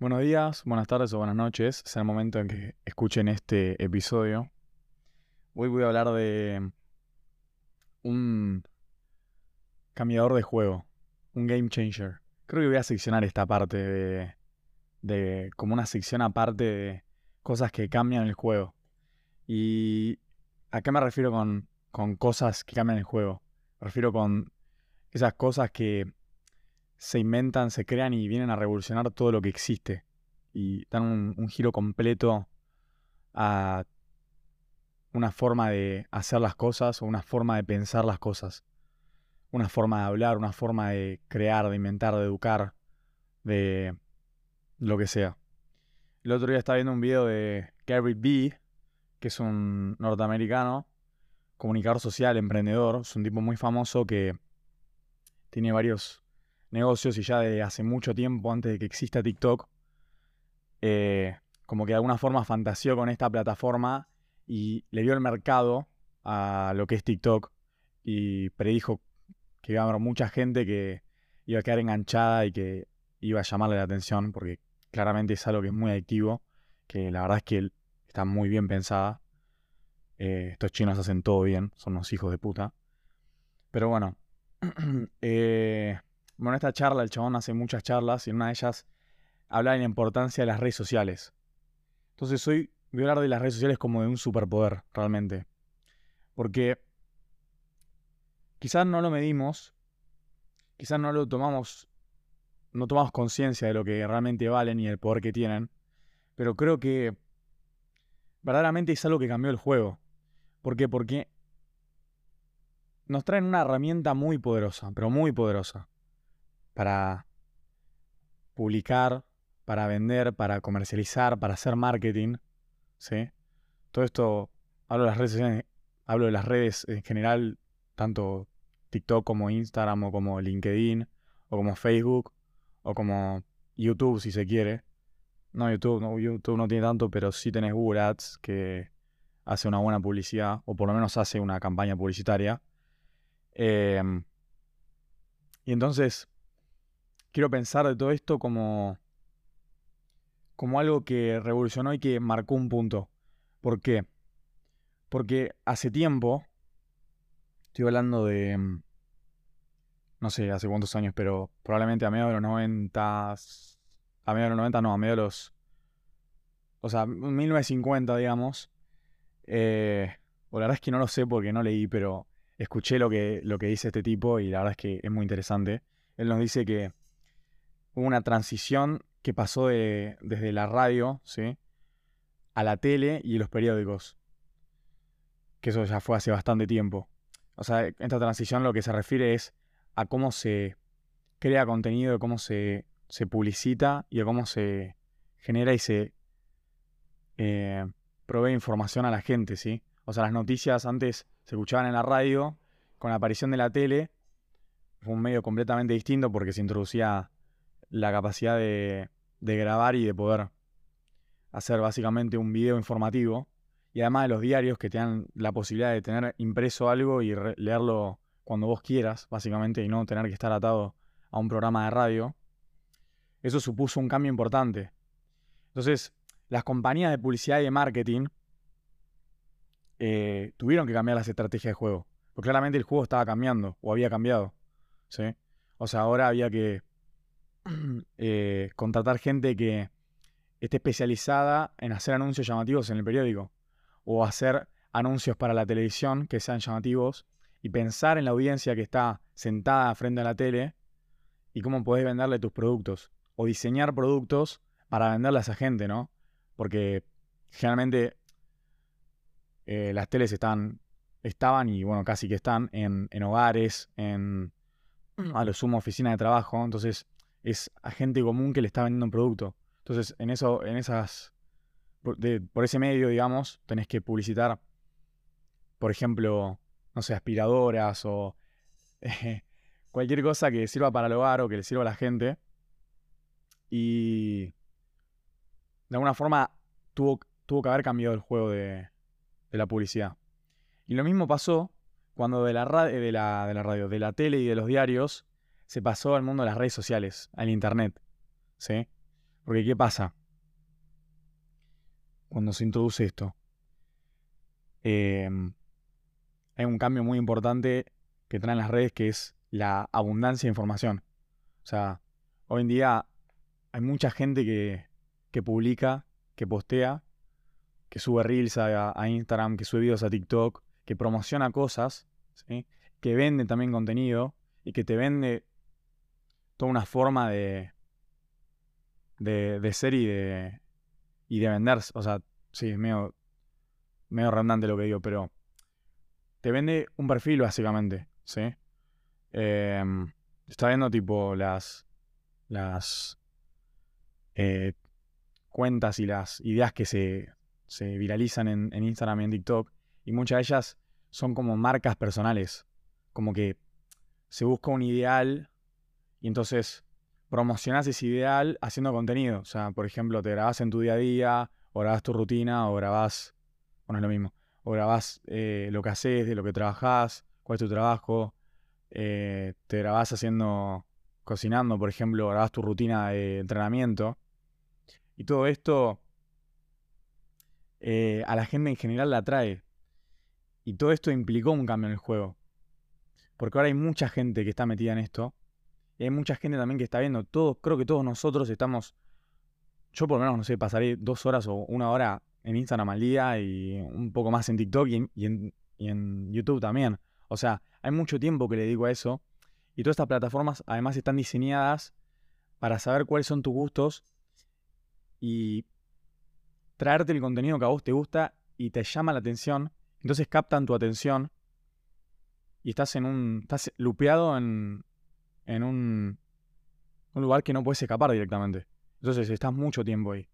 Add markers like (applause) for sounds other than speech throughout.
Buenos días, buenas tardes o buenas noches, sea el momento en que escuchen este episodio. Hoy voy a hablar de un cambiador de juego, un game changer. Creo que voy a seccionar esta parte de, de como una sección aparte de cosas que cambian el juego. ¿Y a qué me refiero con, con cosas que cambian el juego? Me refiero con esas cosas que se inventan, se crean y vienen a revolucionar todo lo que existe. Y dan un, giro completo a una forma de hacer las cosas o una forma de pensar las cosas. Una forma de hablar, una forma de crear, de inventar, de educar, de lo que sea. El otro día estaba viendo un video de Gary B, que es un norteamericano, comunicador social, emprendedor. Es un tipo muy famoso que tiene varios negocios y ya de hace mucho tiempo, antes de que exista TikTok, eh, como que de alguna forma fantaseó con esta plataforma y le dio el mercado a lo que es TikTok y predijo que iba a haber mucha gente que iba a quedar enganchada y que iba a llamarle la atención porque claramente es algo que es muy adictivo, que la verdad es que está muy bien pensada. Eh, estos chinos hacen todo bien, son unos hijos de puta. Pero bueno, (clears throat) eh, bueno, esta charla, el chabón hace muchas charlas y en una de ellas habla de la importancia de las redes sociales. Entonces hoy voy a hablar de las redes sociales como de un superpoder, realmente. Porque quizás no lo medimos, quizás no lo tomamos, no tomamos conciencia de lo que realmente valen y el poder que tienen, pero creo que verdaderamente es algo que cambió el juego. ¿Por qué? Porque nos traen una herramienta muy poderosa, pero muy poderosa, para publicar, para vender, para comercializar, para hacer marketing. ¿sí? Todo esto, hablo de las redes hablo de las redes en general, tanto TikTok como Instagram o como LinkedIn o como Facebook o como YouTube si se quiere. No, YouTube no, YouTube no tiene tanto, pero sí tenés Google Ads que hace una buena publicidad o por lo menos hace una campaña publicitaria. Em, y entonces quiero pensar de todo esto como como algo que revolucionó y que marcó un punto. ¿Por qué? Porque hace tiempo, estoy hablando de, mm, no sé hace cuántos años, pero probablemente a mediados de los 90, a mediados de los 90 no, a mediados de los, o sea, 1950 digamos, eh, o la verdad es que no lo sé porque no leí, pero escuché lo que, lo que dice este tipo y la verdad es que es muy interesante. Él nos dice que hubo una transición que pasó desde la radio, ¿sí? A la tele y los periódicos. Que eso ya fue hace bastante tiempo. O sea, esta transición lo que se refiere es a cómo se crea contenido, cómo se, se publicita y a cómo se genera y se eh, provee información a la gente, ¿sí? O sea, las noticias antes se escuchaban en la radio, con la aparición de la tele, fue un medio completamente distinto porque se introducía la capacidad de, grabar y de poder hacer básicamente un video informativo. Y además de los diarios que te dan la posibilidad de tener impreso algo y leerlo cuando vos quieras, básicamente, y no tener que estar atado a un programa de radio. Eso supuso un cambio importante. Entonces, las compañías de publicidad y de marketing eh, tuvieron que cambiar las estrategias de juego. Porque claramente el juego estaba cambiando, o había cambiado. ¿sí? O sea, ahora había que (clears throat) Eh, contratar gente que esté especializada en hacer anuncios llamativos en el periódico o hacer anuncios para la televisión que sean llamativos y pensar en la audiencia que está sentada frente a la tele y cómo podés venderle tus productos o diseñar productos para venderle a esa gente, ¿no? Porque generalmente eh, las teles están, estaban y bueno, casi que están en, en hogares, en a lo sumo oficina de trabajo, entonces es a gente común que le está vendiendo un producto. Entonces, en eso, en esas, por, ese medio, digamos, tenés que publicitar, por ejemplo, no sé, aspiradoras o (laughs) cualquier cosa que sirva para el hogar o que le sirva a la gente. Y de alguna forma tuvo, tuvo que haber cambiado el juego de, de la publicidad. Y lo mismo pasó cuando de la, de, la, de la radio, de la tele y de los diarios se pasó al mundo de las redes sociales, al internet. ¿Sí? Porque ¿qué pasa? Cuando se introduce esto. Em, hay un cambio muy importante que traen las redes que es la abundancia de información. O sea, hoy en día hay mucha gente que, que publica, que postea, que sube reels a, a, Instagram, que sube videos a TikTok, que promociona cosas, que vende también contenido y que te vende toda una forma de, de, ser y de, y de vender. O sea, sí, es medio, medio redundante lo que digo, pero te vende un perfil básicamente, ¿sí? Em, está viendo tipo las, las eh, cuentas y las ideas que se, se viralizan en, Instagram y en TikTok, y muchas de ellas son como marcas personales, como que se busca un ideal y entonces promocionas ese ideal haciendo contenido. O sea, por ejemplo, te grabas en tu día a día, o grabas tu rutina, o grabas, bueno, es lo mismo, o grabas eh, lo que haces, de lo que trabajas, cuál es tu trabajo, eh, te grabas haciendo, cocinando, por ejemplo, grabas tu rutina de entrenamiento. Y todo esto eh, a la gente en general la atrae. Y todo esto implicó un cambio en el juego. Porque ahora hay mucha gente que está metida en esto y hay mucha gente también que está viendo. Todos, creo que todos nosotros estamos. Yo por lo menos, no sé, pasaré dos horas o una hora en Instagram al día y un poco más en TikTok y en, YouTube también. O sea, hay mucho tiempo que le dedico a eso. Y todas estas plataformas además están diseñadas para saber cuáles son tus gustos y traerte el contenido que a vos te gusta y te llama la atención. Entonces captan tu atención y estás en un. estás lupeado en, en un, un lugar que no puedes escapar directamente. Entonces estás mucho tiempo ahí.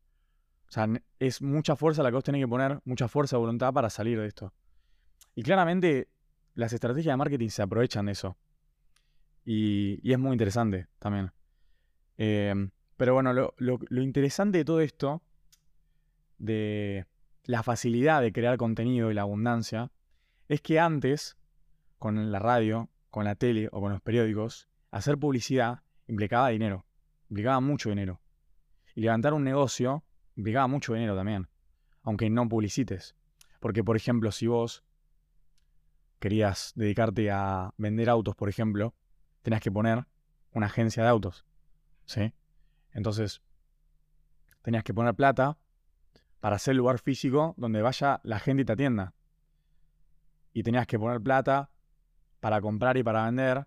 O sea, es mucha fuerza la que vos tenés que poner, mucha fuerza de voluntad para salir de esto. Y claramente las estrategias de marketing se aprovechan de eso. Y, y es muy interesante también. Em, pero bueno, lo, lo, lo, interesante de todo esto, de la facilidad de crear contenido y la abundancia, es que antes, con la radio, con la tele o con los periódicos, hacer publicidad implicaba dinero, implicaba mucho dinero. Y levantar un negocio implicaba mucho dinero también, aunque no publicites. Porque, por ejemplo, si vos querías dedicarte a vender autos, por ejemplo, tenías que poner una agencia de autos. ¿Sí? Entonces, tenías que poner plata para hacer lugar físico donde vaya la gente y te atienda. Y tenías que poner plata para comprar y para vender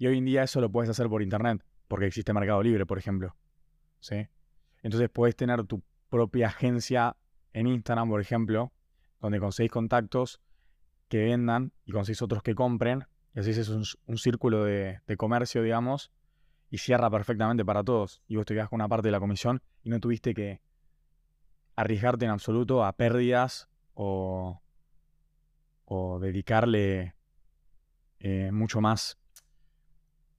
y hoy en día eso lo puedes hacer por internet, porque existe Mercado Libre, por ejemplo. ¿Sí? Entonces puedes tener tu propia agencia en Instagram, por ejemplo, donde conseguís contactos que vendan y conseguís otros que compren. Y así es un, círculo de, comercio, digamos, y cierra perfectamente para todos. Y vos te quedas con una parte de la comisión y no tuviste que arriesgarte en absoluto a pérdidas o, o dedicarle eh, mucho más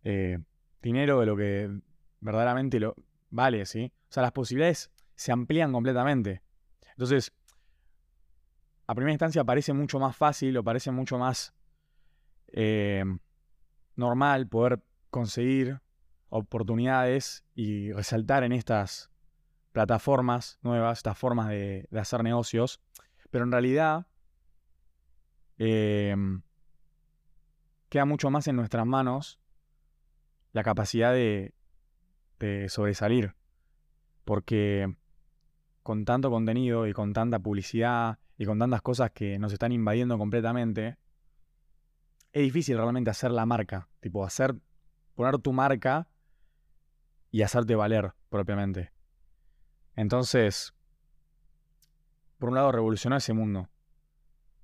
eh, dinero de lo que verdaderamente lo vale, ¿sí? O sea, las posibilidades se amplían completamente. Entonces, a primera instancia parece mucho más fácil o parece mucho más eh, normal poder conseguir oportunidades y resaltar en estas plataformas nuevas, estas formas de, hacer negocios, pero en realidad eh, queda mucho más en nuestras manos la capacidad de, sobresalir. Porque con tanto contenido y con tanta publicidad y con tantas cosas que nos están invadiendo completamente, es difícil realmente hacer la marca. Tipo, hacer, poner tu marca y hacerte valer propiamente. Entonces, por un lado, revolucionó ese mundo.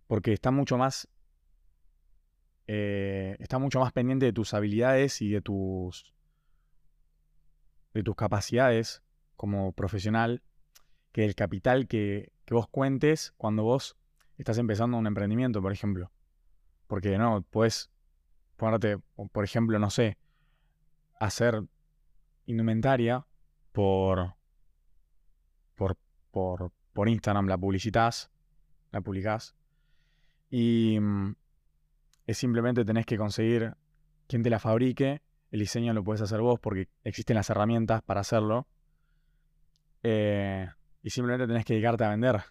Porque está mucho más eh, está mucho más pendiente de tus habilidades y de tus, de tus capacidades como profesional que el capital que, vos cuentes cuando vos estás empezando un emprendimiento, por ejemplo. Porque no, puedes ponerte, por ejemplo, no sé, hacer indumentaria por, por, por, por Instagram, la publicitas, la publicás. Y, mm, es simplemente tenés que conseguir quien te la fabrique, el diseño lo puedes hacer vos porque existen las herramientas para hacerlo. eh, y simplemente tenés que dedicarte a vender.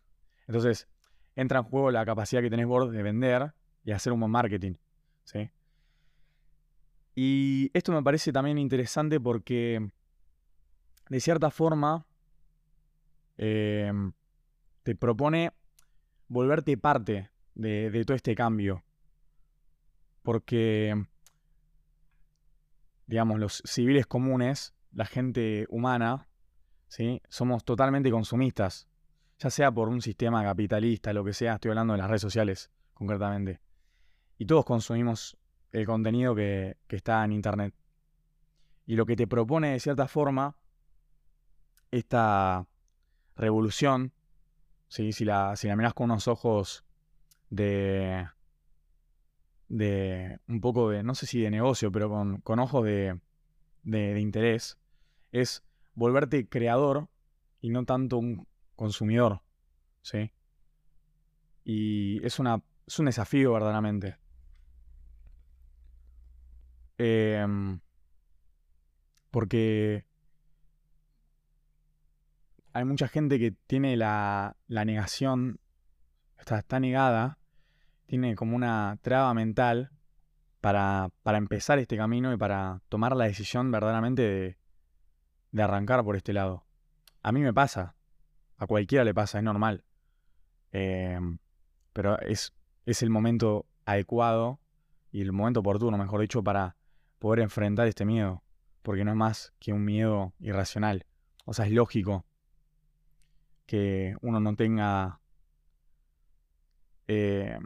Entonces, entra en juego la capacidad que tenés vos de vender y hacer un buen marketing. ¿sí? Y esto me parece también interesante porque, de cierta forma, em, te propone volverte parte de, todo este cambio. Porque, digamos, los civiles comunes, la gente humana, ¿sí? somos totalmente consumistas. Ya sea por un sistema capitalista, lo que sea, estoy hablando de las redes sociales concretamente. Y todos consumimos el contenido que, está en Internet. Y lo que te propone de cierta forma esta revolución, ¿sí? si, la, si la miras con unos ojos de, de un poco de, no sé si de negocio, pero con, con ojos de, de, interés, es volverte creador y no tanto un consumidor. ¿sí? Y es, una, es un desafío verdaderamente. Em, porque hay mucha gente que tiene la, negación, está, está, negada, tiene como una traba mental para, para, empezar este camino y para tomar la decisión verdaderamente de, de arrancar por este lado. A mí me pasa, a cualquiera le pasa, es normal. Em, pero es, es el momento adecuado y el momento oportuno, mejor dicho, para poder enfrentar este miedo, porque no es más que un miedo irracional. O sea, es lógico que uno no tenga eh,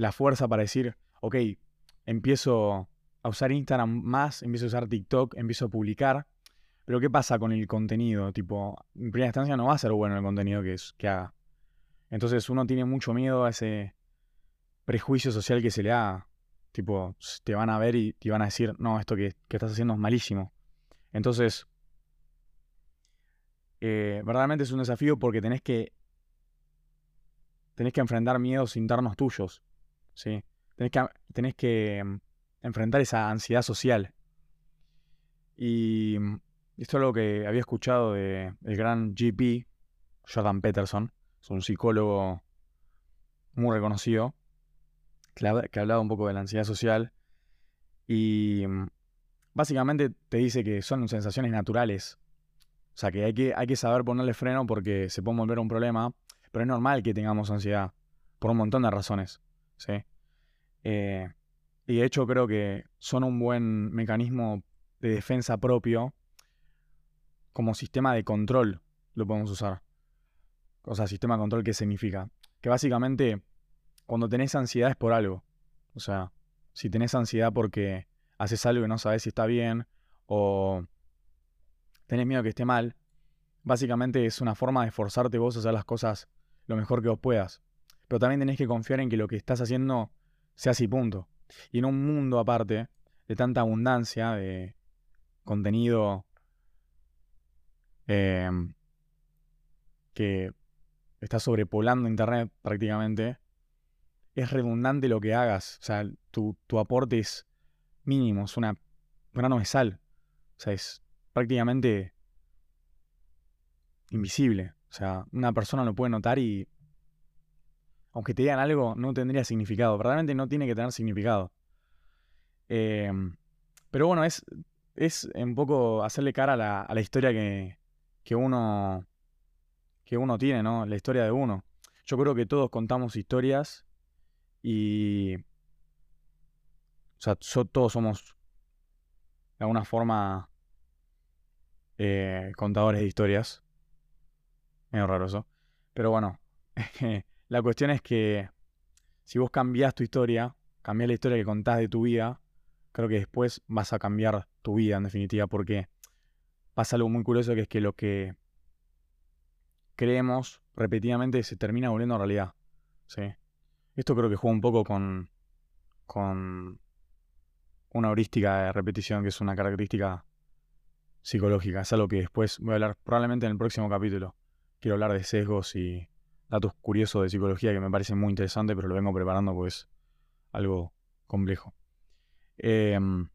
la fuerza para decir, ok, empiezo a usar Instagram más, empiezo a usar TikTok, empiezo a publicar, pero ¿qué pasa con el contenido? Tipo, en primera instancia no va a ser bueno el contenido que, que haga. Entonces uno tiene mucho miedo a ese prejuicio social que se le haga. Tipo, te van a ver y te van a decir, no, esto que, estás haciendo es malísimo. Entonces, eh, verdaderamente es un desafío porque tenés que, tenés que enfrentar miedos internos tuyos. ¿Sí? Tenés que, tenés que mm, enfrentar esa ansiedad social. Y mm, esto es algo que había escuchado del gran GP, Jordan Peterson. Es un psicólogo muy reconocido que hablaba un poco de la ansiedad social. Y mm, básicamente te dice que son sensaciones naturales. O sea, que hay que, hay que saber ponerle freno porque se puede volver un problema. Pero es normal que tengamos ansiedad. Por un montón de razones. ¿Sí? Eh, y de hecho creo que son un buen mecanismo de defensa propio. Como sistema de control lo podemos usar. O sea, sistema de control, ¿qué significa? Que básicamente cuando tenés ansiedad es por algo. O sea, si tenés ansiedad porque haces algo y no sabes si está bien o tenés miedo que esté mal, básicamente es una forma de esforzarte vos a hacer las cosas lo mejor que vos puedas. Pero también tenés que confiar en que lo que estás haciendo sea así punto. Y en un mundo aparte de tanta abundancia de contenido em, que está sobrepoblando Internet prácticamente, es redundante lo que hagas. O sea, tu, aporte es mínimo, es una grano de sal. O sea, es prácticamente invisible. O sea, una persona lo puede notar y aunque te digan algo, no tendría significado. Verdaderamente no tiene que tener significado. Em, pero bueno, es, es un poco hacerle cara a la, a la historia que, que, uno, que uno tiene, ¿no? La historia de uno. Yo creo que todos contamos historias y. O sea, todos somos de alguna forma eh, contadores de historias. Medio raro eso. Pero bueno, (laughs) la cuestión es que si vos cambiás tu historia, cambiás la historia que contás de tu vida, creo que después vas a cambiar tu vida en definitiva, porque pasa algo muy curioso que es que lo que creemos repetidamente se termina volviendo realidad. ¿sí? Esto creo que juega un poco con, con una heurística de repetición, que es una característica psicológica. Es algo que después voy a hablar probablemente en el próximo capítulo. Quiero hablar de sesgos y datos curiosos de psicología que me parecen muy interesantes, pero lo vengo preparando pues algo complejo. Em,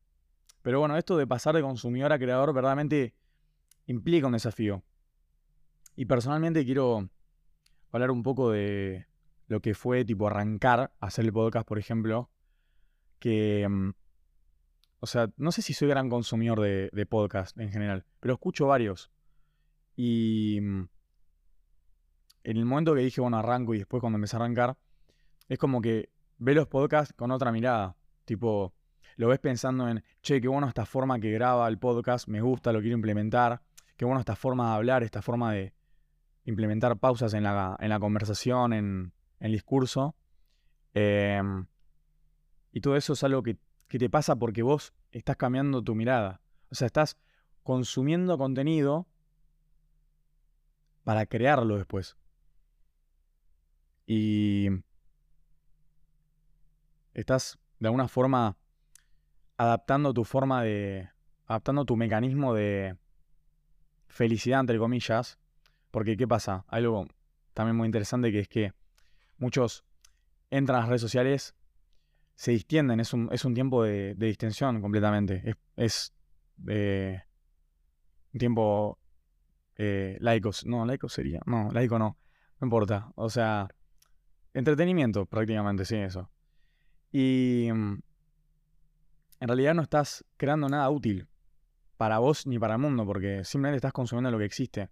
pero bueno, esto de pasar de consumidor a creador verdaderamente implica un desafío. Y personalmente quiero hablar un poco de lo que fue tipo arrancar hacer el podcast, por ejemplo, que, mm, o sea, no sé si soy gran consumidor de, de podcast en general, pero escucho varios. Y mm, en el momento que dije, bueno, arranco y después cuando empecé a arrancar, es como que ve los podcasts con otra mirada. Tipo, lo ves pensando en, che, qué bueno esta forma que graba el podcast, me gusta, lo quiero implementar. Qué bueno esta forma de hablar, esta forma de implementar pausas en la, en la conversación, en, el discurso. Em, y todo eso es algo que, que te pasa porque vos estás cambiando tu mirada. O sea, estás consumiendo contenido para crearlo después. Y estás de alguna forma adaptando tu forma de. adaptando tu mecanismo de felicidad, entre comillas. Porque, ¿qué pasa? Algo también muy interesante que es que muchos entran a las redes sociales, se distienden, es un, es un tiempo de, distensión completamente. Es, es eh, un tiempo eh, laico. No, laico sería. No, laico no. No importa. O sea, entretenimiento prácticamente, sí, eso. Y mm, en realidad no estás creando nada útil para vos ni para el mundo, porque simplemente estás consumiendo lo que existe.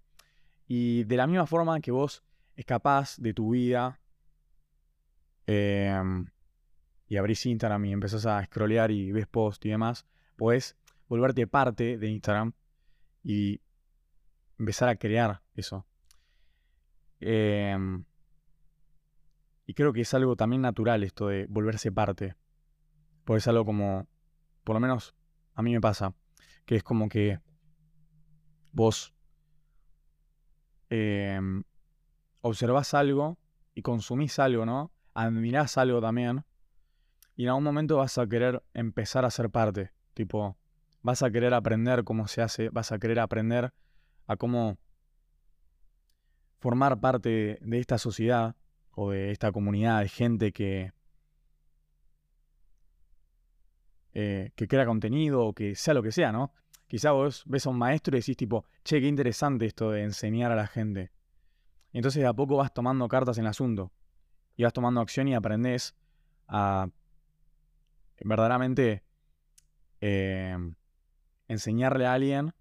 Y de la misma forma que vos es capaz de tu vida em, y abrís Instagram y empezás a scrollear y ves posts y demás, puedes volverte parte de Instagram y empezar a crear eso. Em, y creo que es algo también natural esto de volverse parte. Porque es algo como, por lo menos a mí me pasa, que es como que vos eh, observás algo y consumís algo, ¿no? Admirás algo también. Y en algún momento vas a querer empezar a ser parte. Tipo, vas a querer aprender cómo se hace, vas a querer aprender a cómo formar parte de esta sociedad o de esta comunidad de gente que, eh, que crea contenido o que sea lo que sea, ¿no? Quizá vos ves a un maestro y decís tipo, che, qué interesante esto de enseñar a la gente. Y entonces de a poco vas tomando cartas en el asunto. Y vas tomando acción y aprendés a verdaderamente eh, enseñarle a alguien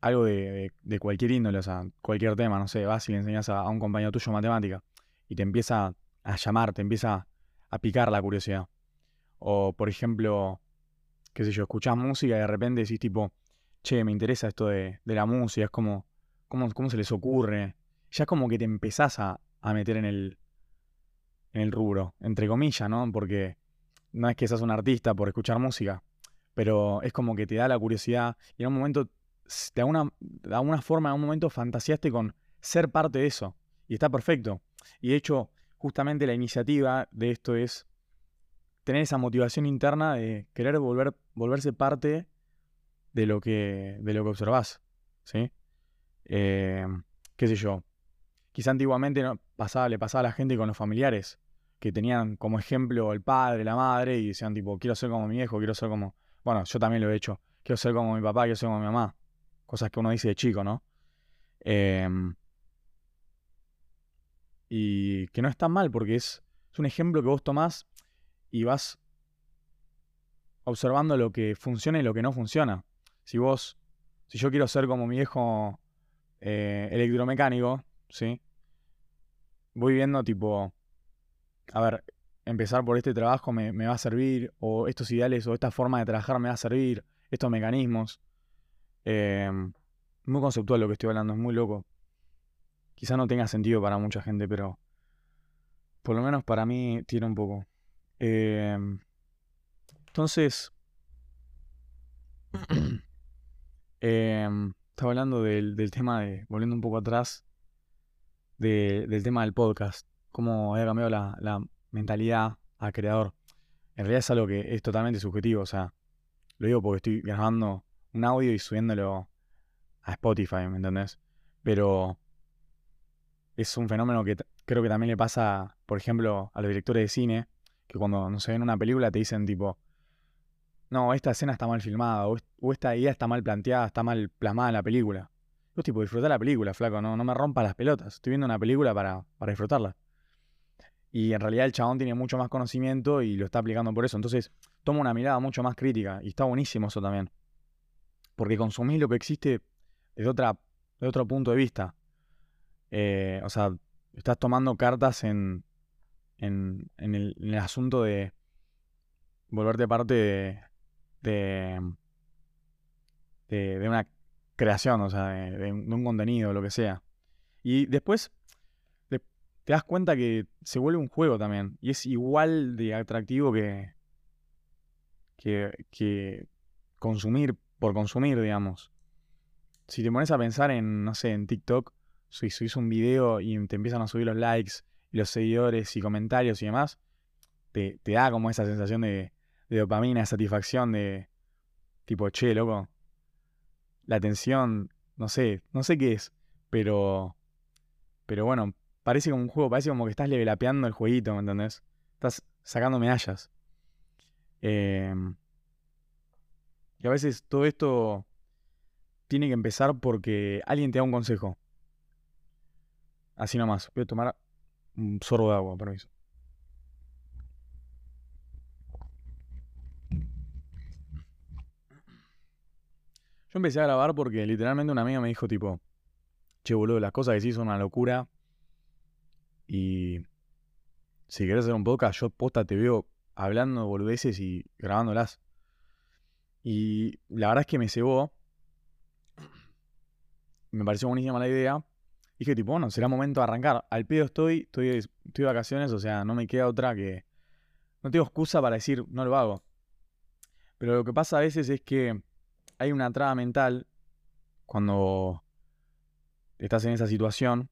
algo de, cualquier índole, o sea, cualquier tema, no sé, vas y le enseñas a, un compañero tuyo matemática y te empieza a llamar, te empieza a picar la curiosidad. O, por ejemplo, qué sé yo, escuchás música y de repente decís tipo, che, me interesa esto de, la música, es como, ¿cómo, ¿cómo, se les ocurre? Ya es como que te empezás a, meter en el, en el rubro, entre comillas, ¿no? Porque no es que seas un artista por escuchar música, pero es como que te da la curiosidad y en un momento de alguna, de alguna forma, en un momento fantaseaste con ser parte de eso. Y está perfecto. Y de hecho, justamente la iniciativa de esto es tener esa motivación interna de querer volver, volverse parte de lo que, de lo que observás. ¿sí? Eh, ¿Qué sé yo? Quizá antiguamente no, pasaba, le pasaba a la gente con los familiares, que tenían como ejemplo el padre, la madre, y decían tipo, quiero ser como mi viejo, quiero ser como... Bueno, yo también lo he hecho. Quiero ser como mi papá, quiero ser como mi mamá cosas que uno dice de chico, ¿no? Em, y que no está mal porque es, es un ejemplo que vos tomás y vas observando lo que funciona y lo que no funciona. Si vos, si yo quiero ser como mi viejo eh, electromecánico, ¿sí? Voy viendo tipo, a ver, empezar por este trabajo me, va a servir, o estos ideales o esta forma de trabajar me va a servir, estos mecanismos. Em, muy conceptual lo que estoy hablando, es muy loco. Quizá no tenga sentido para mucha gente, pero por lo menos para mí tiene un poco. Em, entonces, em, (clears throat) estaba hablando del, tema de, volviendo un poco atrás, del tema del podcast, cómo había cambiado la, la mentalidad al creador. En realidad es algo que es totalmente subjetivo, o sea, lo digo porque estoy grabando un audio y subiéndolo a Spotify, ¿me entendés? Pero es un fenómeno que creo que también le pasa, por ejemplo, a los directores de cine, que cuando no se ven una película te dicen tipo, no, esta escena está mal filmada, o, esta idea está mal planteada, está mal plasmada en la película. Yo tipo, disfrutar la película, flaco, no, no me rompa las pelotas. Estoy viendo una película para, para disfrutarla. Y en realidad el chabón tiene mucho más conocimiento y lo está aplicando por eso. Entonces toma una mirada mucho más crítica. Y está buenísimo eso también. Porque consumís lo que existe desde, otra, de otro punto de vista. Eh, o sea, estás tomando cartas en, en, el, asunto de volverte parte de, de, de, una creación, o sea, de, un contenido, lo que sea. Y después te das cuenta que se vuelve un juego también. Y es igual de atractivo que, que, consumir por consumir, digamos. Si te pones a pensar en, no sé, en TikTok, si subís un video y te empiezan a subir los likes y los seguidores y comentarios y demás, te, da como esa sensación de, de dopamina, de satisfacción, de tipo, che, loco, la atención, no sé, no sé qué es, pero, pero bueno, parece como un juego, parece como que estás levelapeando el jueguito, ¿me entendés? Estás sacando medallas. Em, y a veces todo esto tiene que empezar porque alguien te da un consejo. Así nomás. Voy a tomar un sorbo de agua, permiso. Yo empecé a grabar porque literalmente una amiga me dijo tipo, che boludo, las cosas que sí son una locura. Y si querés hacer un podcast, yo posta te veo hablando boludeces y grabándolas. Y la verdad es que me cebó. Me pareció buenísima la idea. Dije, tipo, bueno, será momento de arrancar. Al pedo estoy, estoy, estoy de vacaciones, o sea, no me queda otra que. No tengo excusa para decir, no lo hago. Pero lo que pasa a veces es que hay una traba mental cuando estás en esa situación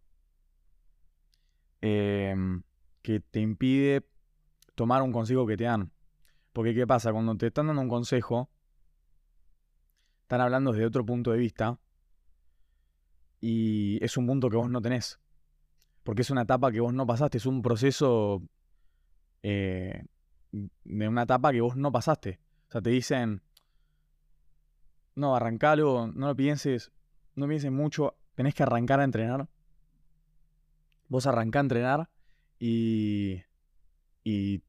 Em, que te impide tomar un consejo que te dan. Porque ¿qué pasa? Cuando te están dando un consejo, están hablando desde otro punto de vista y es un punto que vos no tenés. Porque es una etapa que vos no pasaste, es un proceso eh, de una etapa que vos no pasaste. O sea, te dicen, no, arrancalo, no lo pienses, no pienses mucho, tenés que arrancar a entrenar vos arrancás a entrenar y, y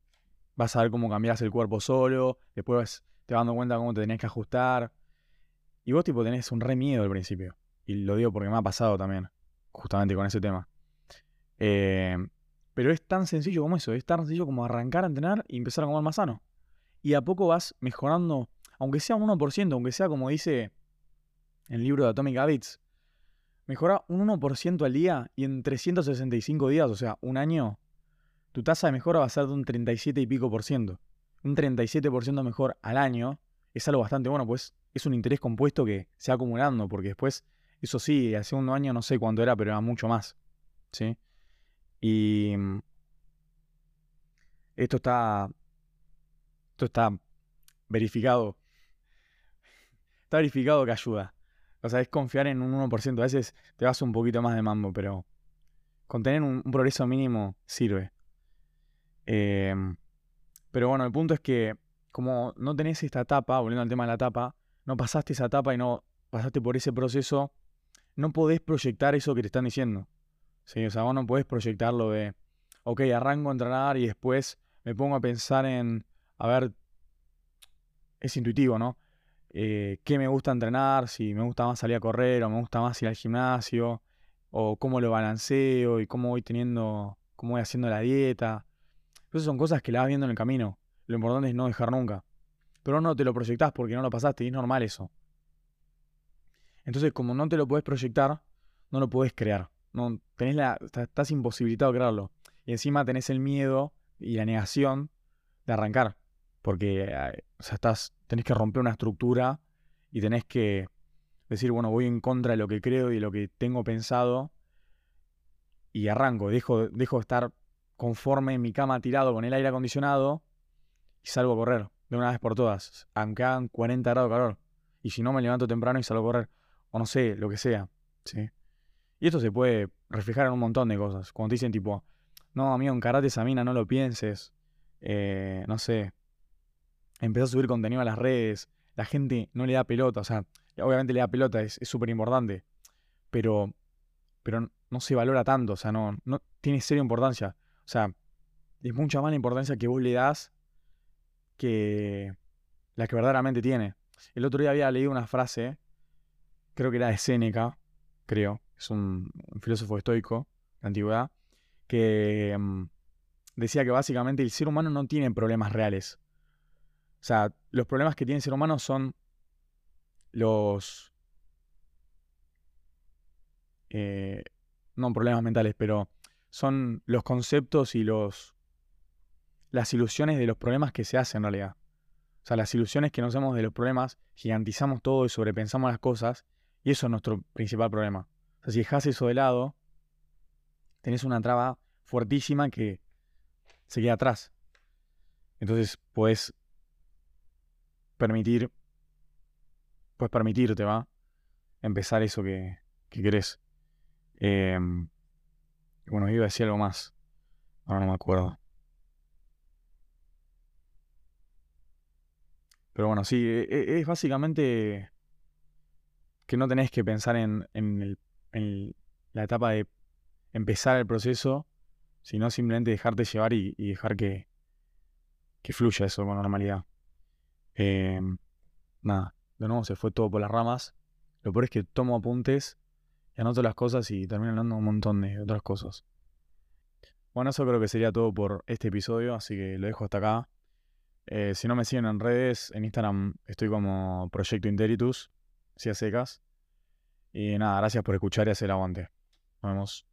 vas a ver cómo cambias el cuerpo solo, después te vas dando cuenta cómo te tenés que ajustar. Y vos tipo tenés un re miedo al principio. Y lo digo porque me ha pasado también, justamente con ese tema. Eh, pero es tan sencillo como eso, es tan sencillo como arrancar a entrenar y empezar a comer más sano. Y a poco vas mejorando, aunque sea un 1%, aunque sea como dice el libro de Atomic Habits, mejora un 1% al día y en 365 días, o sea, un año, tu tasa de mejora va a ser de un 37 y pico por ciento. Un 37% mejor al año es algo bastante bueno, pues es un interés compuesto que se va acumulando, porque después, eso sí, hace un año no sé cuánto era, pero era mucho más. ¿Sí? Y mm, esto está. Esto está verificado. Está verificado que ayuda. O sea, es confiar en un 1%. A veces te vas un poquito más de mambo, pero con tener un, progreso mínimo sirve. Em, pero bueno, el punto es que como no tenés esta etapa, volviendo al tema de la etapa, no pasaste esa etapa y no pasaste por ese proceso, no podés proyectar eso que te están diciendo. ¿sí? O sea, vos no podés proyectarlo de, ok, arranco a entrenar y después me pongo a pensar en, a ver, es intuitivo, ¿no? eh, qué me gusta entrenar, si me gusta más salir a correr o me gusta más ir al gimnasio, o cómo lo balanceo y cómo voy teniendo, cómo voy haciendo la dieta. Esas son cosas que la vas viendo en el camino. Lo importante es no dejar nunca. Pero no te lo proyectás porque no lo pasaste y es normal eso. Entonces, como no te lo puedes proyectar, no lo puedes crear. No, tenés la, estás imposibilitado de crearlo. Y encima tenés el miedo y la negación de arrancar. Porque eh, o sea, estás, tenés que romper una estructura y tenés que decir, bueno, voy en contra de lo que creo y de lo que tengo pensado y arranco, dejo, dejo de estar conforme en mi cama tirado con el aire acondicionado y salgo a correr de una vez por todas, aunque hagan 40 grados de calor. Y si no, me levanto temprano y salgo a correr, o no sé, lo que sea. ¿sí? Y esto se puede reflejar en un montón de cosas. Cuando te dicen tipo, no, amigo, en karate esa mina, no lo pienses. Eh, no sé, empezó a subir contenido a las redes, la gente no le da pelota, o sea, obviamente le da pelota, es súper importante, pero, pero no se valora tanto, o sea, no, no tiene seria importancia. O sea, es mucha más la importancia que vos le das que la que verdaderamente tiene. El otro día había leído una frase, creo que era de Séneca, creo, es un, filósofo estoico de antigüedad, que mm, decía que básicamente el ser humano no tiene problemas reales. O sea, los problemas que tiene el ser humano son los... Eh, no problemas mentales, pero son los conceptos y los las ilusiones de los problemas que se hacen en realidad. O sea, las ilusiones que nos hacemos de los problemas, gigantizamos todo y sobrepensamos las cosas, y eso es nuestro principal problema. O sea, si dejas eso de lado, tenés una traba fuertísima que se queda atrás. Entonces puedes permitir, puedes permitirte, ¿va? Empezar eso que, que querés. Em, bueno, iba a decir algo más. Ahora no me acuerdo. Pero bueno, sí, e, e, es básicamente que no tenés que pensar en, en, la etapa de empezar el proceso, sino simplemente dejarte llevar y, dejar que, que, fluya eso con normalidad. Em, nada, de nuevo se fue todo por las ramas. Lo peor es que tomo apuntes y anoto las cosas y termino hablando un montón de otras cosas. Bueno, eso creo que sería todo por este episodio, así que lo dejo hasta acá. Eh, si no me siguen en redes, en Instagram estoy como Proyecto Interitus, si a secas. Y nada, gracias por escuchar y hacer el aguante. Nos vemos.